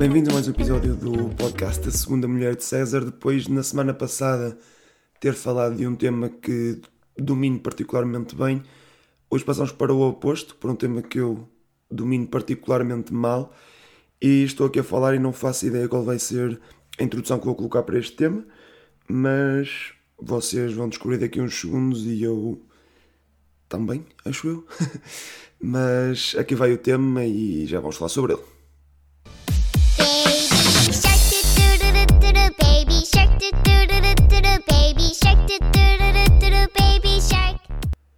Bem-vindos a mais um episódio do podcast da Segunda Mulher de César. Depois, na semana passada, ter falado de um tema que domino particularmente bem, hoje passamos para o oposto, para um tema que eu domino particularmente mal. E estou aqui a falar e não faço ideia qual vai ser a introdução que vou colocar para este tema, mas vocês vão descobrir daqui uns segundos e eu também, acho eu. mas aqui vai o tema e já vamos falar sobre ele.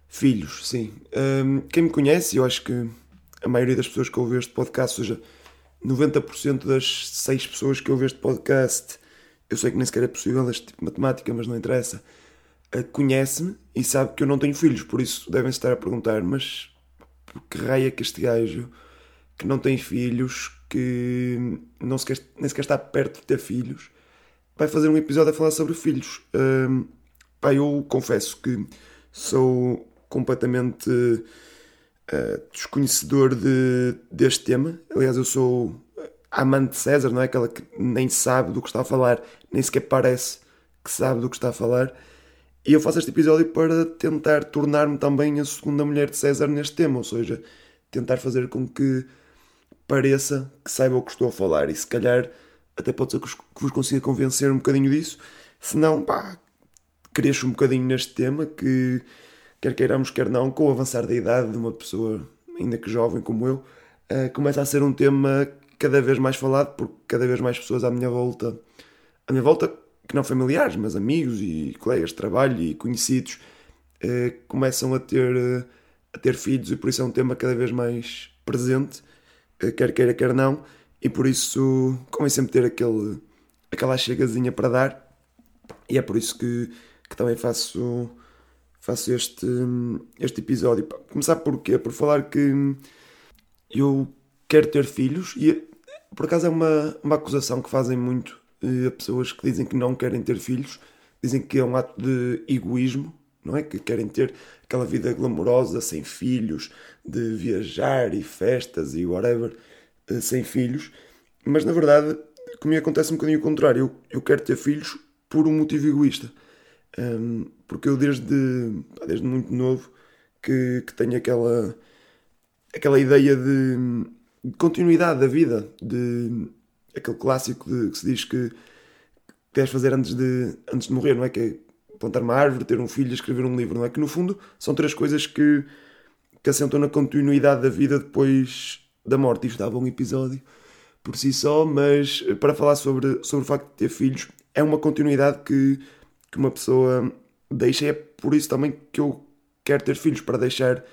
Filhos, sim. Hum, quem me conhece, eu acho que a maioria das pessoas que ouvem este podcast, ou seja, 90% das 6 pessoas que ouvem este podcast, eu sei que nem sequer é possível este tipo de matemática, mas não interessa, uh, conhece-me e sabe que eu não tenho filhos, por isso devem estar a perguntar, mas que raio é que este gajo que não tem filhos, que não sequer, nem sequer está perto de ter filhos, vai fazer um episódio a falar sobre filhos. Hum, pá, eu confesso que sou completamente uh, desconhecedor de, deste tema. Aliás, eu sou amante de César, não é? Aquela que nem sabe do que está a falar, nem sequer parece que sabe do que está a falar. E eu faço este episódio para tentar tornar-me também a segunda mulher de César neste tema, ou seja, tentar fazer com que pareça que saiba o que estou a falar e se calhar até pode ser que vos- consiga convencer um bocadinho disso. Se não, pá, cresço um bocadinho neste tema que, quer queiramos, quer não, com o avançar da idade de uma pessoa ainda que jovem como eu, eh, começa a ser um tema cada vez mais falado por cada vez mais pessoas à minha volta, à minha volta, que não familiares, mas amigos e colegas de trabalho e conhecidos, eh, começam a ter, eh, a ter filhos e por isso é um tema cada vez mais presente, quer queira, quer não, e por isso convém sempre ter aquele, aquela chegazinha para dar, e é por isso que, que também faço, faço este, este episódio. Começar por quê? Por falar que eu quero ter filhos e por acaso é uma, uma acusação que fazem muito eh, a pessoas que dizem que não querem ter filhos, dizem que é um ato de egoísmo, não é? Que querem ter aquela vida glamourosa, sem filhos, de viajar e festas e whatever, eh, sem filhos, mas na verdade comigo acontece um bocadinho o contrário, eu, eu quero ter filhos por um motivo egoísta. Um, porque eu desde, desde muito novo que, que tenho aquela, aquela ideia de, de continuidade da vida, de aquele clássico de, que se diz que deves fazer antes de, antes de morrer, não é? Que é plantar uma árvore, ter um filho escrever um livro, não é? Que no fundo são três coisas que, que assentam na continuidade da vida depois da morte. Isto dava um episódio por si só, mas para falar sobre, sobre o facto de ter filhos, é uma continuidade que, que uma pessoa deixa. É por isso também que eu quero ter filhos, para deixar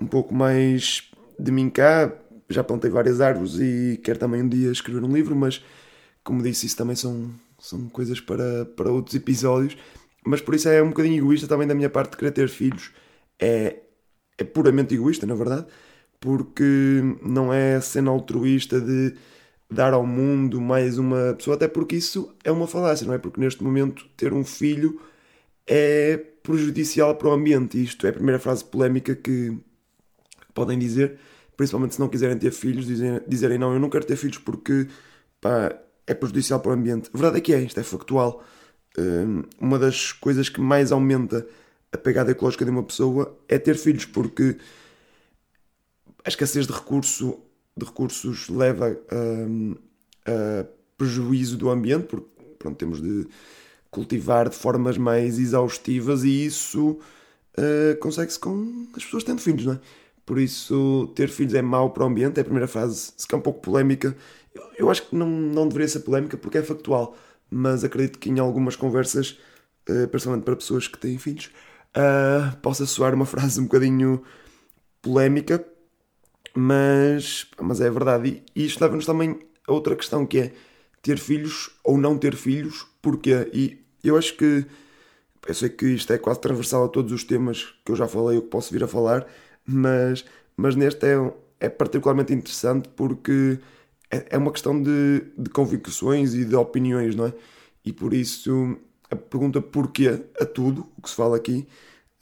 um pouco mais de mim cá. Já plantei várias árvores e quero também um dia escrever um livro, mas como disse, isso também são, são coisas para, para outros episódios. Mas por isso é um bocadinho egoísta também da minha parte de querer ter filhos. É, é puramente egoísta, na verdade, porque não é cena altruísta de dar ao mundo mais uma pessoa, até porque isso é uma falácia, não é? Porque neste momento ter um filho é prejudicial para o ambiente. Isto é a primeira frase polémica que podem dizer, principalmente se não quiserem ter filhos, dizerem, dizerem não, eu não quero ter filhos porque pá, é prejudicial para o ambiente. A verdade é que é, isto é factual. Hum, uma das coisas que mais aumenta a pegada ecológica de uma pessoa é ter filhos, porque a escassez de, recurso, de recursos leva hum, a prejuízo do ambiente, porque pronto, temos de cultivar de formas mais exaustivas e isso uh, consegue-se com as pessoas tendo filhos, não é? Por isso, ter filhos é mau para o ambiente, é a primeira frase, se calhar um pouco polémica. Eu, eu acho que não, não deveria ser polémica porque é factual, mas acredito que em algumas conversas, uh, principalmente para pessoas que têm filhos, uh, possa soar uma frase um bocadinho polémica, mas, mas é verdade. E isto leva-nos também a outra questão que é ter filhos ou não ter filhos, porquê? E eu acho que eu sei que isto é quase transversal a todos os temas que eu já falei ou que posso vir a falar, mas, mas neste é, é particularmente interessante porque é, é uma questão de, de convicções e de opiniões, não é? E por isso a pergunta porquê a tudo, o que se fala aqui,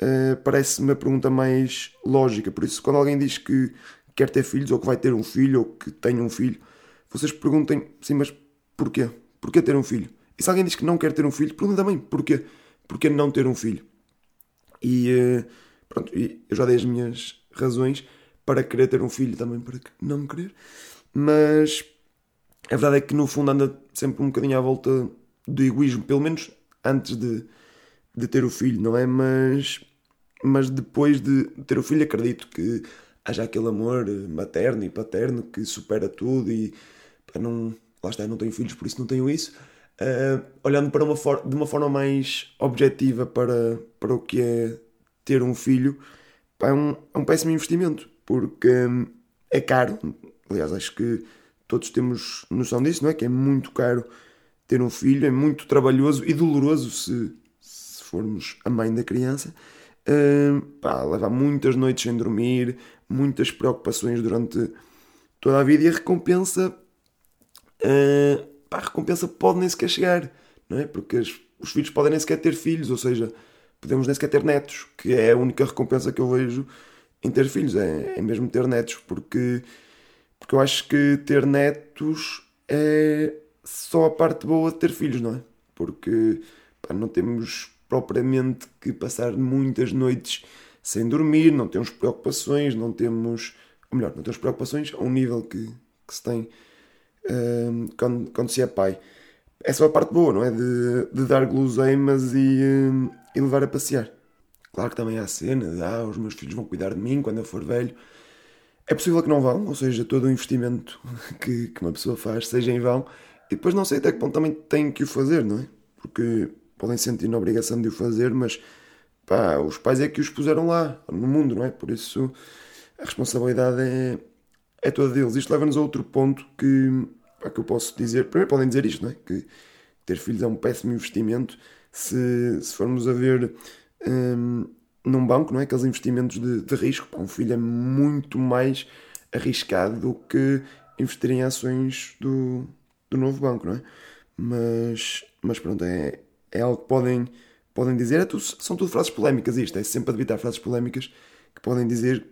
uh, parece-me a pergunta mais lógica. Por isso, quando alguém diz que quer ter filhos, ou que vai ter um filho, ou que tem um filho, vocês perguntem, sim, mas porquê? Porquê ter um filho? E se alguém diz que não quer ter um filho, pergunta também, porquê? Porquê não ter um filho? E eh, pronto, eu já dei as minhas razões para querer ter um filho, também para não querer, mas a verdade é que no fundo anda sempre um bocadinho à volta do egoísmo, pelo menos antes de, de ter o filho, não é? Mas, mas depois de ter o filho, acredito que haja aquele amor materno e paterno que supera tudo e para não. Lá está, não tenho filhos, por isso não tenho isso. Uh, olhando para uma de uma forma mais objetiva para, para o que é ter um filho, pá, é, um, é um péssimo investimento, porque hum, é caro. Aliás, acho que todos temos noção disso, não é? Que é muito caro ter um filho, é muito trabalhoso e doloroso se, se formos a mãe da criança. Uh, pá, levar muitas noites sem dormir, muitas preocupações durante toda a vida e a recompensa, uh, a recompensa pode nem sequer chegar, não é? Porque as, os filhos podem nem sequer ter filhos, ou seja, podemos nem sequer ter netos, que é a única recompensa que eu vejo em ter filhos, é, é mesmo ter netos, porque, porque eu acho que ter netos é só a parte boa de ter filhos, não é? Porque pá, não temos propriamente que passar muitas noites sem dormir, não temos preocupações, não temos. Ou melhor, não temos preocupações a um nível que, que se tem um, quando, quando se é pai. É só a parte boa, não é? De, de dar guloseimas e, um, e levar a passear. Claro que também há a cena de ah, os meus filhos vão cuidar de mim quando eu for velho. É possível que não vão, ou seja, todo o investimento que, que uma pessoa faz seja em vão. E depois não sei até que ponto também tem que o fazer, não é? Porque podem sentir na obrigação de o fazer, mas pá, os pais é que os puseram lá, no mundo, não é? Por isso a responsabilidade é, é toda deles. Isto leva-nos a outro ponto que, pá, que eu posso dizer. Primeiro podem dizer isto, não é? Que ter filhos é um péssimo investimento. Se, se formos a ver hum, num banco, não é? Aqueles investimentos de, de risco, pá, um filho é muito mais arriscado do que investir em ações do, do novo banco, não é? Mas, mas pronto, é, é algo que podem, podem dizer. É são tudo frases polémicas isto, é sempre evitar frases polémicas que podem dizer,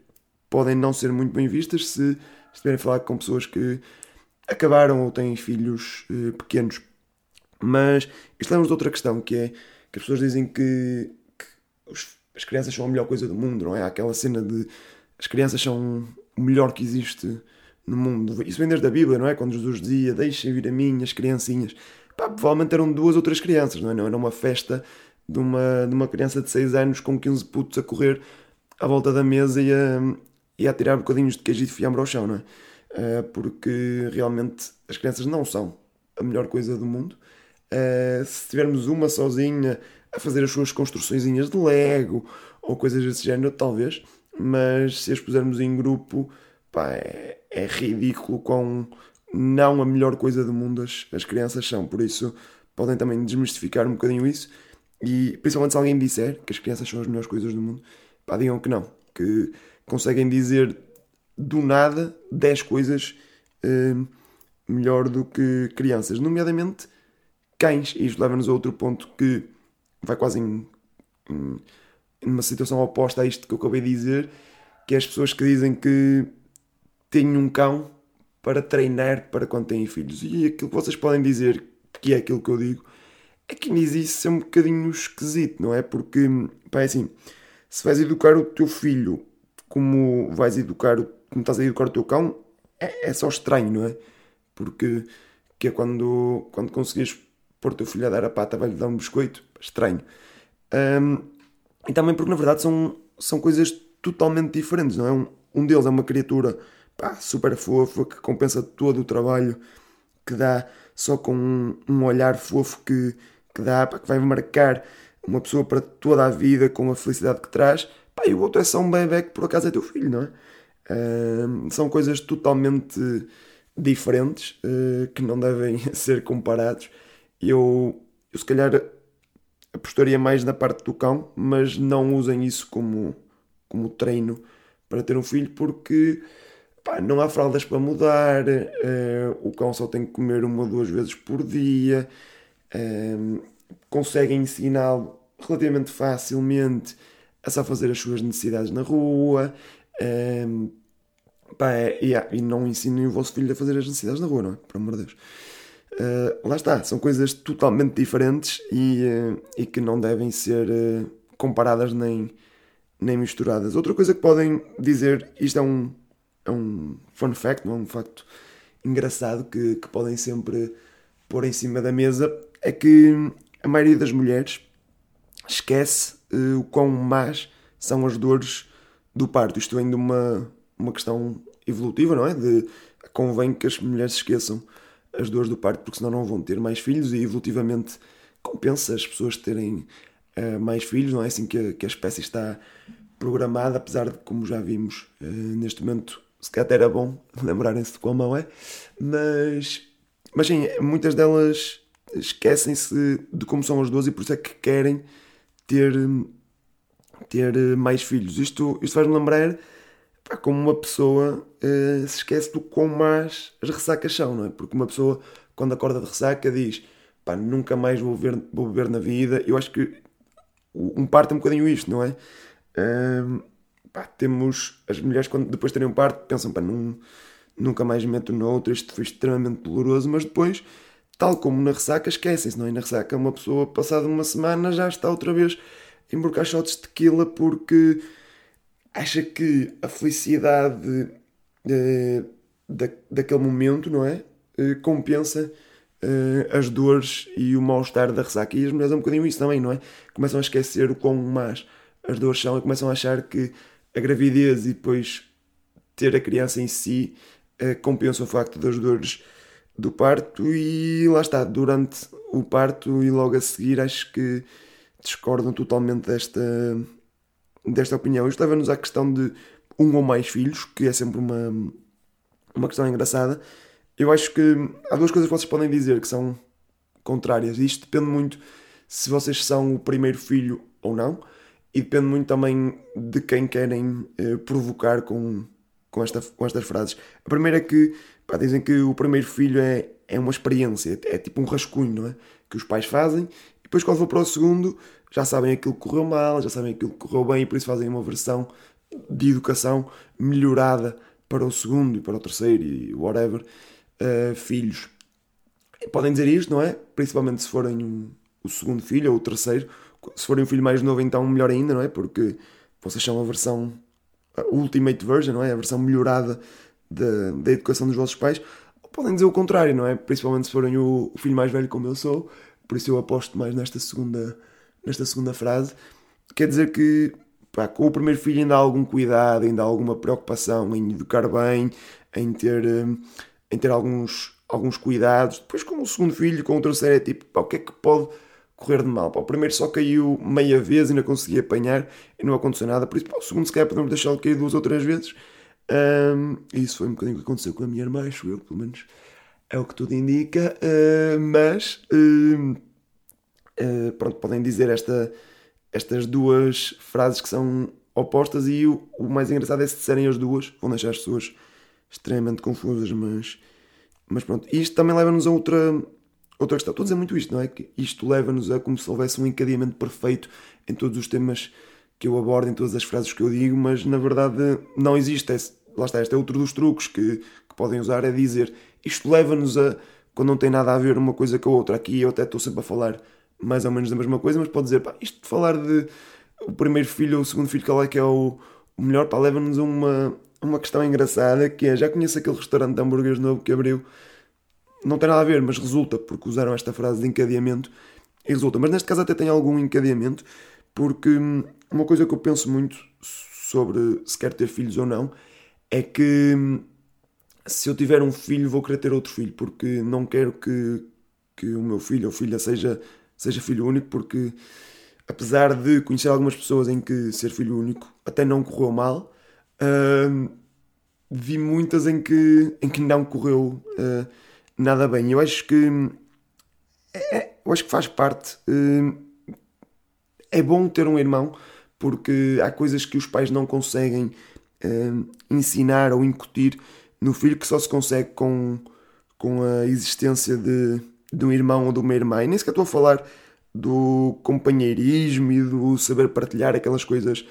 podem não ser muito bem vistas se estiverem a falar com pessoas que acabaram ou têm filhos eh, pequenos. Mas isto leva-nos a outra questão, que é que as pessoas dizem que, que os, as crianças são a melhor coisa do mundo, não é? Aquela cena de as crianças são o melhor que existe no mundo. Isso vem desde a Bíblia, não é? Quando Jesus dizia: Deixem vir a mim as criancinhas. Pá, provavelmente eram duas ou três crianças, não é? Não era uma festa de uma, de uma criança de 6 anos com 15 putos a correr à volta da mesa e a, e a tirar bocadinhos de queijo de fiambre ao chão, não é? Uh, porque realmente as crianças não são a melhor coisa do mundo. Uh, se tivermos uma sozinha a fazer as suas construções de Lego ou coisas desse género, talvez, mas se as pusermos em grupo, pá, é, é ridículo com não a melhor coisa do mundo as, as crianças são. Por isso, podem também desmistificar um bocadinho isso. E principalmente se alguém disser que as crianças são as melhores coisas do mundo, pá, digam que não. Que conseguem dizer do nada 10 coisas uh, melhor do que crianças, nomeadamente cães. E isto leva-nos a outro ponto que vai quase em, em, em uma situação oposta a isto que eu acabei de dizer, que é as pessoas que dizem que tenho um cão para treinar para quando têm filhos. E aquilo que vocês podem dizer, que é aquilo que eu digo, é que nisso isso é um bocadinho esquisito, não é? Porque, pá, é assim, se vais educar o teu filho como vais educar, como estás a educar o teu cão, é, é só estranho, não é? Porque que é quando, quando conseguires pôr o teu filho a dar a pata, vai-lhe dar um biscoito, estranho. Um, e também porque, na verdade, são, são coisas totalmente diferentes, não é? Um, um deles é uma criatura pá, super fofa, que compensa todo o trabalho que dá só com um, um olhar fofo que, que dá, pá, que vai marcar uma pessoa para toda a vida com a felicidade que traz. Pá, e o outro é só um bebê que por acaso é teu filho, não é? Uh, são coisas totalmente diferentes uh, que não devem ser comparados. Eu, eu se calhar apostaria mais na parte do cão, mas não usem isso como, como treino para ter um filho, porque pá, não há fraldas para mudar, uh, o cão só tem que comer uma ou duas vezes por dia, uh, conseguem ensiná-lo relativamente facilmente a só fazer as suas necessidades na rua, uh, Pá, é, e, e não ensinem o vosso filho a fazer as necessidades na rua, não é? Por amor de Deus. Uh, lá está, são coisas totalmente diferentes e, uh, e que não devem ser uh, comparadas nem, nem misturadas. Outra coisa que podem dizer, isto é um, é um fun fact, não é um facto engraçado que, que podem sempre pôr em cima da mesa, é que a maioria das mulheres esquece o quão más são as dores do parto. Isto de uma, uma questão evolutiva, não é? De convém que as mulheres esqueçam as dores do parto, porque senão não vão ter mais filhos e evolutivamente compensa as pessoas terem uh, mais filhos, não é assim que a, que a espécie está programada, apesar de, como já vimos uh, neste momento, se calhar era bom lembrarem-se de qual mão é, mas, mas sim, muitas delas esquecem-se de como são as duas e por isso é que querem ter, ter mais filhos. Isto, isto faz-me lembrar pá, como uma pessoa uh, se esquece do quão más as ressacas são, não é? Porque uma pessoa, quando acorda de ressaca, diz pá, nunca mais vou beber, vou beber na vida. Eu acho que um parto é um bocadinho isto, não é? Uh, pá, temos as mulheres, quando depois terem um parto, pensam pá, num, nunca mais meto noutro, isto foi extremamente doloroso, mas depois, tal como na ressaca, esquecem-se, não é? Na ressaca, uma pessoa, passada uma semana, já está outra vez a emborcar de tequila porque acha que a felicidade uh, da, daquele momento, não é? Uh, compensa uh, as dores e o mal-estar da ressaca. E as mulheres é um bocadinho isso também, não é? Começam a esquecer o quão más as dores são e começam a achar que a gravidez e depois ter a criança em si compensa o facto das dores do parto e lá está, durante o parto e logo a seguir acho que discordam totalmente desta, desta opinião. Isto leva-nos à questão de um ou mais filhos, que é sempre uma, uma questão engraçada. Eu acho que há duas coisas que vocês podem dizer que são contrárias. Isto depende muito se vocês são o primeiro filho ou não, e depende muito também de quem querem eh, provocar com, com, esta, com estas frases. A primeira é que pá, dizem que o primeiro filho é, é uma experiência, é tipo um rascunho, não é? Que os pais fazem, e depois quando for para o segundo já sabem aquilo que correu mal, já sabem aquilo que correu bem e por isso fazem uma versão de educação melhorada para o segundo e para o terceiro e whatever uh, filhos. Podem dizer isto, não é? Principalmente se forem um, o segundo filho ou o terceiro. Se forem um filho mais novo, então melhor ainda, não é? Porque vocês são a versão a ultimate version, não é? A versão melhorada da, da educação dos vossos pais. Podem dizer o contrário, não é? Principalmente se forem o, o filho mais velho como eu sou. Por isso eu aposto mais nesta segunda nesta segunda frase, quer dizer que pá, com o primeiro filho ainda há algum cuidado, ainda há alguma preocupação em educar bem, em ter, hum, em ter alguns, alguns cuidados. Depois com o segundo filho, com o terceiro é tipo, pá, o que é que pode correr de mal? Pá, o primeiro só caiu meia vez, ainda consegui apanhar e não aconteceu nada, por isso pá, o segundo se calhar podemos deixá-lo cair duas ou três vezes. Um, isso foi um bocadinho o que aconteceu com a minha irmã, acho eu, pelo menos é o que tudo indica, uh, mas... Uh, pronto, podem dizer esta, estas duas frases que são opostas e o, o, mais engraçado é se disserem as duas, vão deixar as pessoas extremamente confusas, mas, mas pronto. Isto também leva-nos a outra, outra questão. Estou a dizer muito isto, não é? Que isto leva-nos a como se houvesse um encadeamento perfeito em todos os temas que eu abordo, em todas as frases que eu digo, mas na verdade não existe. Esse, lá está, este é outro dos truques que, que podem usar, é dizer isto leva-nos a quando não tem nada a ver uma coisa com a outra. Aqui eu até estou sempre a falar mais ou menos da mesma coisa, mas pode dizer, pá, isto de falar de o primeiro filho ou o segundo filho, qual é que é o, o melhor, pá, leva-nos a uma, uma questão engraçada, que é, já conheço aquele restaurante de hambúrgueres novo que abriu, não tem nada a ver, mas resulta, porque usaram esta frase de encadeamento, e resulta, mas neste caso até tem algum encadeamento, porque hum, uma coisa que eu penso muito sobre se quer ter filhos ou não, é que hum, se eu tiver um filho vou querer ter outro filho, porque não quero que, que o meu filho ou filha seja seja filho único, porque apesar de conhecer algumas pessoas em que ser filho único até não correu mal, uh, vi muitas em que, em que não correu uh, nada bem. Eu acho que é, é, eu acho que faz parte. Uh, é bom ter um irmão porque há coisas que os pais não conseguem ensinar ou incutir no filho que só se consegue com, com a existência de de um irmão ou de uma irmã. E nem sequer estou a falar do companheirismo e do saber partilhar aquelas coisas,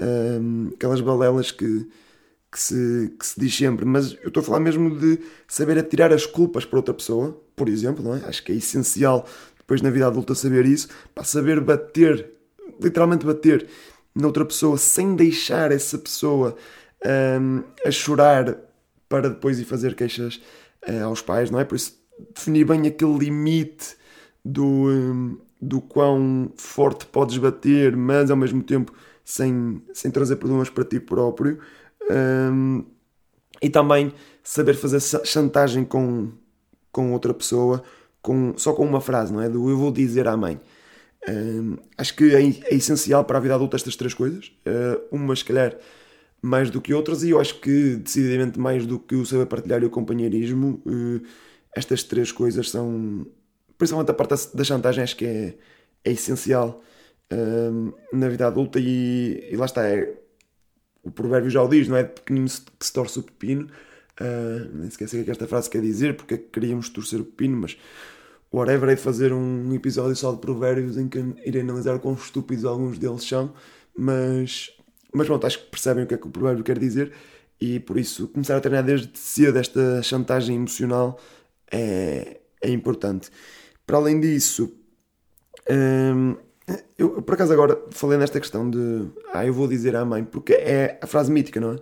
um, aquelas balelas que, que se, que se diz sempre, mas eu estou a falar mesmo de saber atirar as culpas para outra pessoa, por exemplo, não é? Acho que é essencial depois na vida adulta saber isso, para saber bater, literalmente bater noutra pessoa sem deixar essa pessoa um, a chorar para depois ir fazer queixas uh, aos pais, não é? Por isso definir bem aquele limite do, um, do quão forte podes bater, mas ao mesmo tempo sem, sem trazer problemas para ti próprio. Um, e também saber fazer chantagem com, com outra pessoa com, só com uma frase, não é? Do eu vou dizer à mãe. Acho que é, é, essencial para a vida adulta estas três coisas. Uh, uma, se calhar, mais do que outras, e eu acho que decididamente mais do que o saber partilhar e o companheirismo. Uh, estas três coisas são, principalmente a parte da chantagem, acho que é, é essencial uh, na vida adulta. E, e lá está, é, o provérbio já o diz, não é? De pequenino que se torce o pepino. Nem esqueci o que, é que esta frase quer dizer, porque é que queríamos torcer o pepino, mas whatever, é fazer um episódio só de provérbios em que irei analisar quão estúpidos alguns deles são, mas, mas pronto, acho que percebem o que é que o provérbio quer dizer e por isso começar a treinar desde cedo esta chantagem emocional é, é importante. Para além disso, hum, eu por acaso agora falei nesta questão de ah, eu vou dizer à mãe, porque é a frase mítica, não é?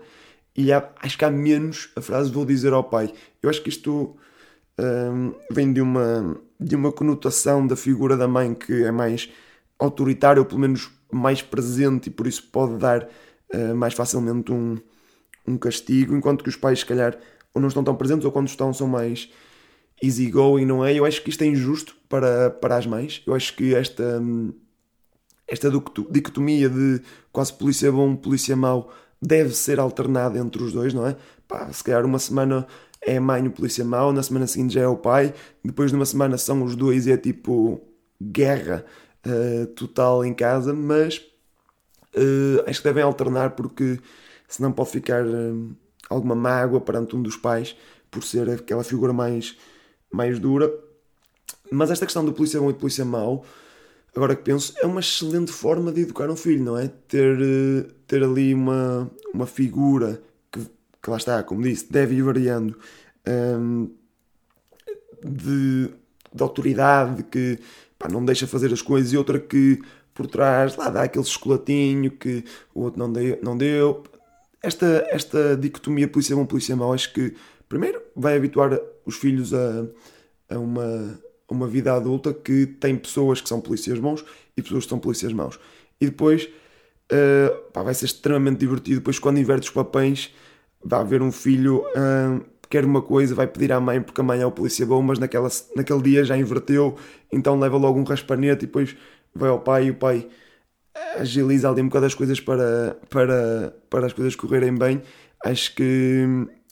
e há, acho que há menos a frase vou dizer ao pai. Eu acho que isto um, vem de uma, de uma conotação da figura da mãe que é mais autoritária, ou pelo menos mais presente, e por isso pode dar uh, mais facilmente um, um castigo, enquanto que os pais, se calhar, ou não estão tão presentes, ou quando estão, são mais easygoing, não é? Eu acho que isto é injusto para, para as mães. Eu acho que esta, esta dicotomia de quase polícia bom, polícia mau deve ser alternado entre os dois, não é? Pá, se calhar uma semana é a mãe o polícia mau, na semana seguinte já é o pai, depois de uma semana são os dois e é tipo guerra uh, total em casa, mas uh, acho que devem alternar porque senão pode ficar uh, alguma mágoa perante um dos pais por ser aquela figura mais, mais dura. Mas esta questão do polícia bom e do polícia mau agora que penso, é uma excelente forma de educar um filho, não é? Ter, ter ali uma, uma figura que, lá está, como disse, deve ir variando um, de, de autoridade que pá, não deixa fazer as coisas e outra que por trás lá dá aquele chocolatinho que o outro não deu. Não deu. Esta, esta dicotomia polícia bom, polícia mau, acho que primeiro vai habituar os filhos a, a uma uma vida adulta que tem pessoas que são polícias bons e pessoas que são polícias maus. E depois uh, pá, vai ser extremamente divertido. Depois, quando inverte os papéis, vai haver um filho uh, quer uma coisa, vai pedir à mãe porque a mãe é o polícia bom, mas naquela, naquele dia já inverteu, então leva logo um raspanete e depois vai ao pai e o pai agiliza ali um bocado as coisas para, para, para as coisas correrem bem. Acho que,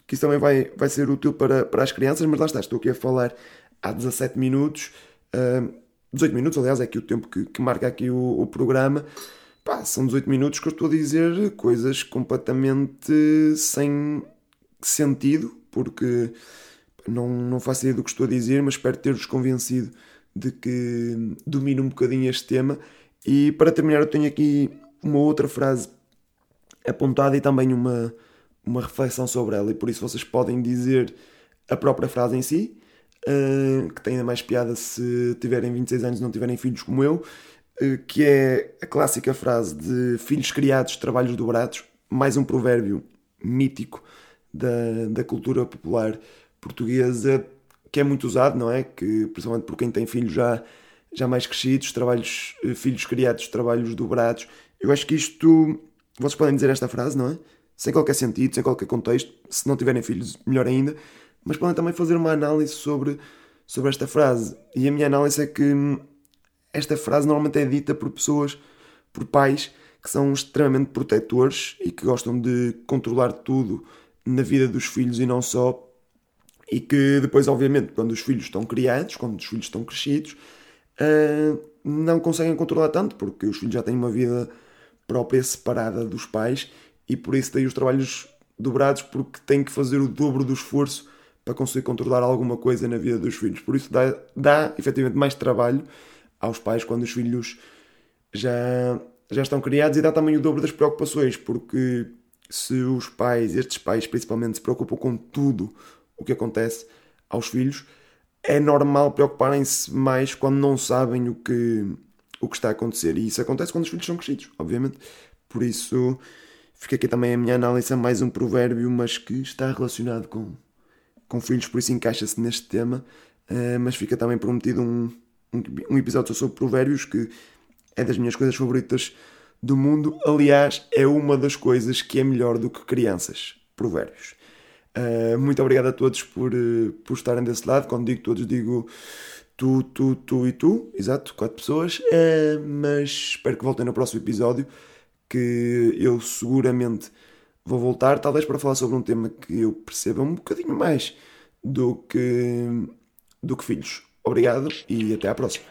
que isso também vai, vai ser útil para, para as crianças, mas lá está, estou aqui a falar há 17 minutos, uh, 18 minutos, aliás, é aqui o tempo que, que marca aqui o, o programa. Pá, são 18 minutos que eu estou a dizer coisas completamente sem sentido, porque não, não faço ideia do que estou a dizer, mas espero ter-vos convencido de que domino um bocadinho este tema. E para terminar, eu tenho aqui uma outra frase apontada e também uma, uma reflexão sobre ela, e por isso vocês podem dizer a própria frase em si uh, que tem ainda mais piada se tiverem 26 anos e não tiverem filhos como eu, que é a clássica frase de filhos criados, trabalhos dobrados, mais um provérbio mítico da, da cultura popular portuguesa que é muito usado, não é? Que principalmente por quem tem filhos já, já mais crescidos, trabalhos, eh, filhos criados, trabalhos dobrados. Eu acho que isto, vocês podem dizer esta frase, não é? Sem qualquer sentido, sem qualquer contexto. Se não tiverem filhos, melhor ainda mas podem também fazer uma análise sobre, sobre esta frase. E a minha análise é que esta frase normalmente é dita por pessoas, por pais que são extremamente protetores e que gostam de controlar tudo na vida dos filhos e não só. E que depois, obviamente, quando os filhos estão criados, quando os filhos estão crescidos, uh, não conseguem controlar tanto, porque os filhos já têm uma vida própria separada dos pais e por isso têm os trabalhos dobrados porque têm que fazer o dobro do esforço para conseguir controlar alguma coisa na vida dos filhos. Por isso dá, dá efetivamente mais trabalho aos pais quando os filhos já, já estão criados e dá também o dobro das preocupações, porque se os pais, estes pais principalmente, se preocupam com tudo o que acontece aos filhos, é normal preocuparem-se mais quando não sabem o que, o que está a acontecer. E isso acontece quando os filhos são crescidos, obviamente. Por isso, fica aqui também a minha análise a mais um provérbio, mas que está relacionado com, com filhos, por isso encaixa-se neste tema. Uh, mas fica também prometido um, um, episódio sobre provérbios que é das minhas coisas favoritas do mundo. Aliás, é uma das coisas que é melhor do que crianças. Provérbios. Uh, muito obrigado a todos por, uh, por estarem desse lado. Quando digo todos, digo tu, tu, tu e tu. Exato, quatro pessoas. Uh, mas espero que voltem no próximo episódio. Que eu seguramente vou voltar, talvez para falar sobre um tema que eu perceba um bocadinho mais do que, do que filhos. Obrigado e até à próxima.